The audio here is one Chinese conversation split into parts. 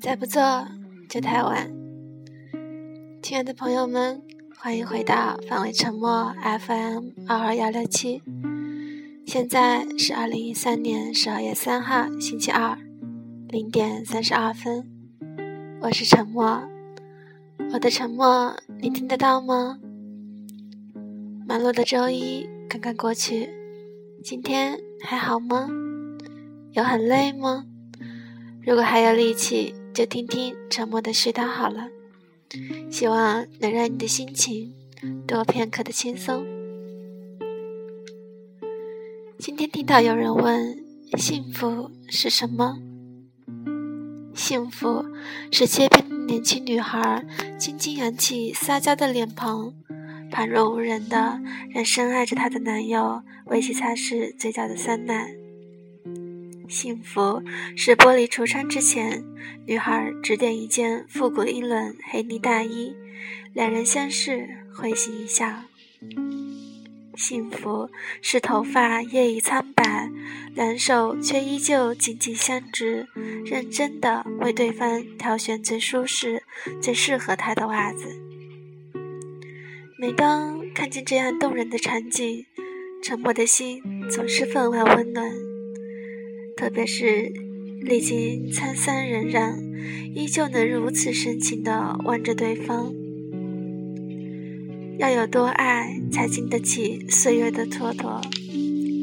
再不做就太晚。亲爱的朋友们，欢迎回到范围沉默 FM 二二幺六七。现在是二零一三年十二月三号星期二零点三十二分，我是沉默。我的沉默你听得到吗？忙碌的周一刚刚过去，今天还好吗？有很累吗？如果还有力气，就听听沉默的絮叨好了。希望能让你的心情多片刻的轻松。今天听到有人问：幸福是什么？幸福是街边年轻女孩轻轻扬起撒娇的脸庞，旁若无人的让深爱着她的男友为其擦拭嘴角的酸奶。幸福是玻璃橱窗之前，女孩只点一件复古英伦黑呢大衣，两人相视，会心一笑。幸福是头发叶已苍白，两手却依旧紧紧相执，认真的为对方挑选最舒适、最适合他的袜子。每当看见这样动人的场景，沉默的心总是分外温暖。特别是历经沧桑荏苒，依旧能如此深情地望着对方。要有多爱，才经得起岁月的蹉跎；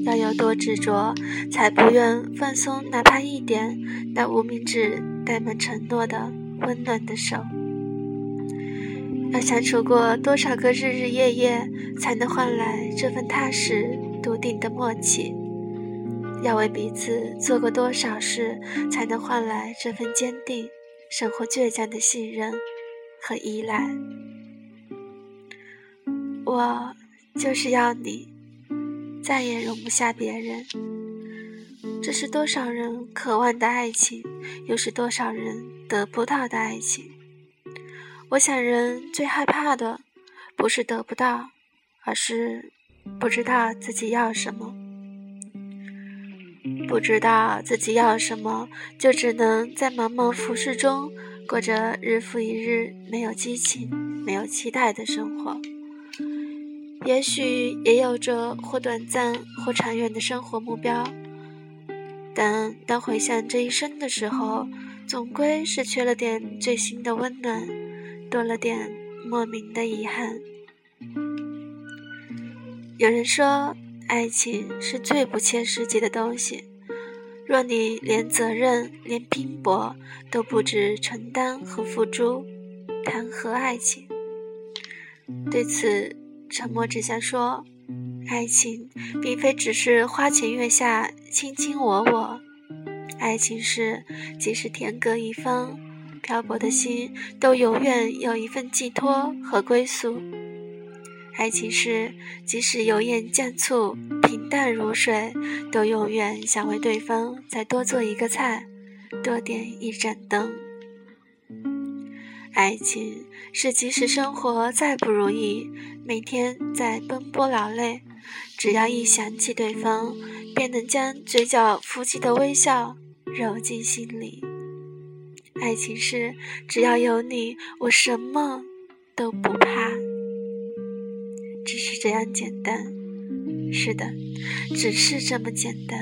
要有多执着，才不愿放松哪怕一点那无名指带满承诺的温暖的手。要相处过多少个日日夜夜，才能换来这份踏实笃定的默契？要为彼此做过多少事，才能换来这份坚定、生活倔强的信任和依赖？我就是要你，再也容不下别人。这是多少人渴望的爱情，又是多少人得不到的爱情？我想，人最害怕的，不是得不到，而是不知道自己要什么。不知道自己要什么，就只能在茫茫浮世中过着日复一日没有激情、没有期待的生活。也许也有着或短暂或长远的生活目标，但当回想这一生的时候，总归是缺了点最新的温暖，多了点莫名的遗憾。有人说，爱情是最不切实际的东西。若你连责任、连拼搏都不知承担和付出，谈何爱情？对此，沉默只想说：爱情并非只是花前月下、卿卿我我，爱情是即使天各一方，漂泊的心都永远有一份寄托和归宿。爱情是，即使油盐酱醋平淡如水，都永远想为对方再多做一个菜，多点一盏灯。爱情是，即使生活再不如意，每天在奔波劳累，只要一想起对方，便能将嘴角浮起的微笑揉进心里。爱情是，只要有你，我什么都不怕。只是这样简单，是的，只是这么简单。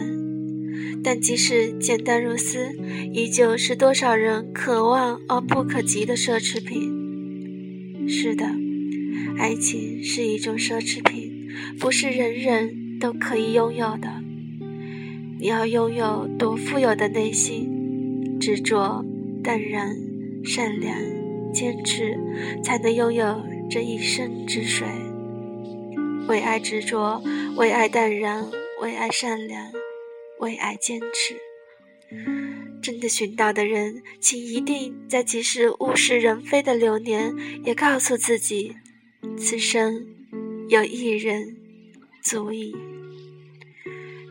但即使简单如斯，依旧是多少人渴望而不可及的奢侈品。是的，爱情是一种奢侈品，不是人人都可以拥有的。你要拥有多富有的内心，执着、淡然、善良、坚持，才能拥有这一生之水。为爱执着，为爱淡然，为爱善良，为爱坚持。真的寻到的人，请一定在即使物是人非的流年，也告诉自己，此生有一人足矣。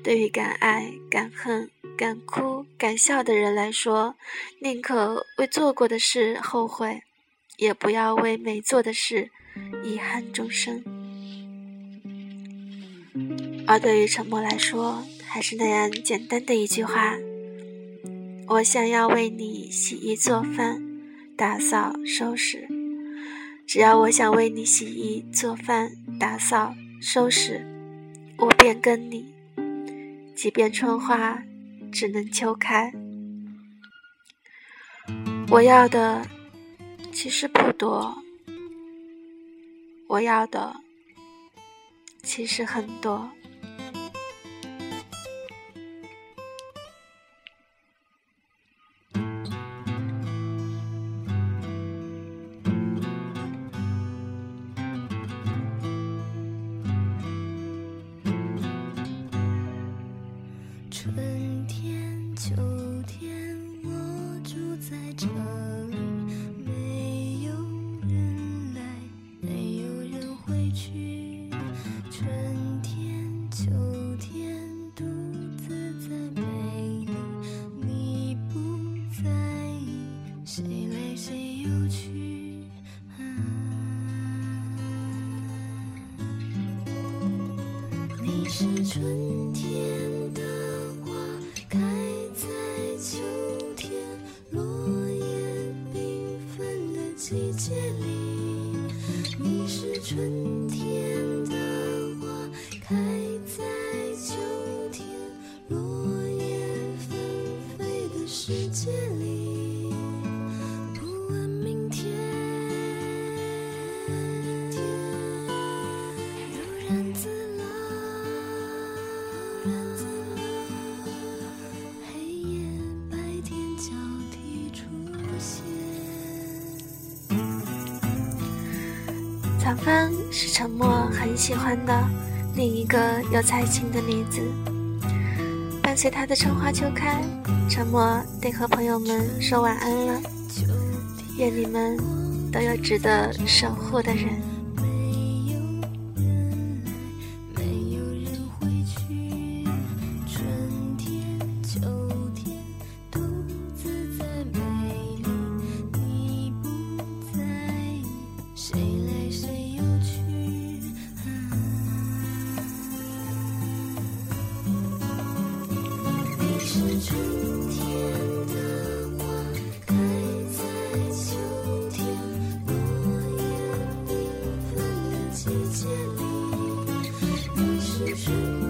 对于敢爱、敢恨、敢哭、敢笑的人来说，宁可为做过的事后悔，也不要为没做的事遗憾终生。而对于沉默来说，还是那样简单的一句话：我想要为你洗衣做饭、打扫收拾。只要我想为你洗衣做饭、打扫收拾，我便跟你。即便春花只能秋开。我要的其实不多，我要的其实很多。季节里，你是春天的花开在秋天落叶纷飞的世界里，唐帆是沉默很喜欢的另一个有才情的女子。伴随他的春花秋开，沉默得和朋友们说晚安了。愿你们都有值得守护的人。谁春天的花开在秋天，落叶缤纷的季节里。你是春天。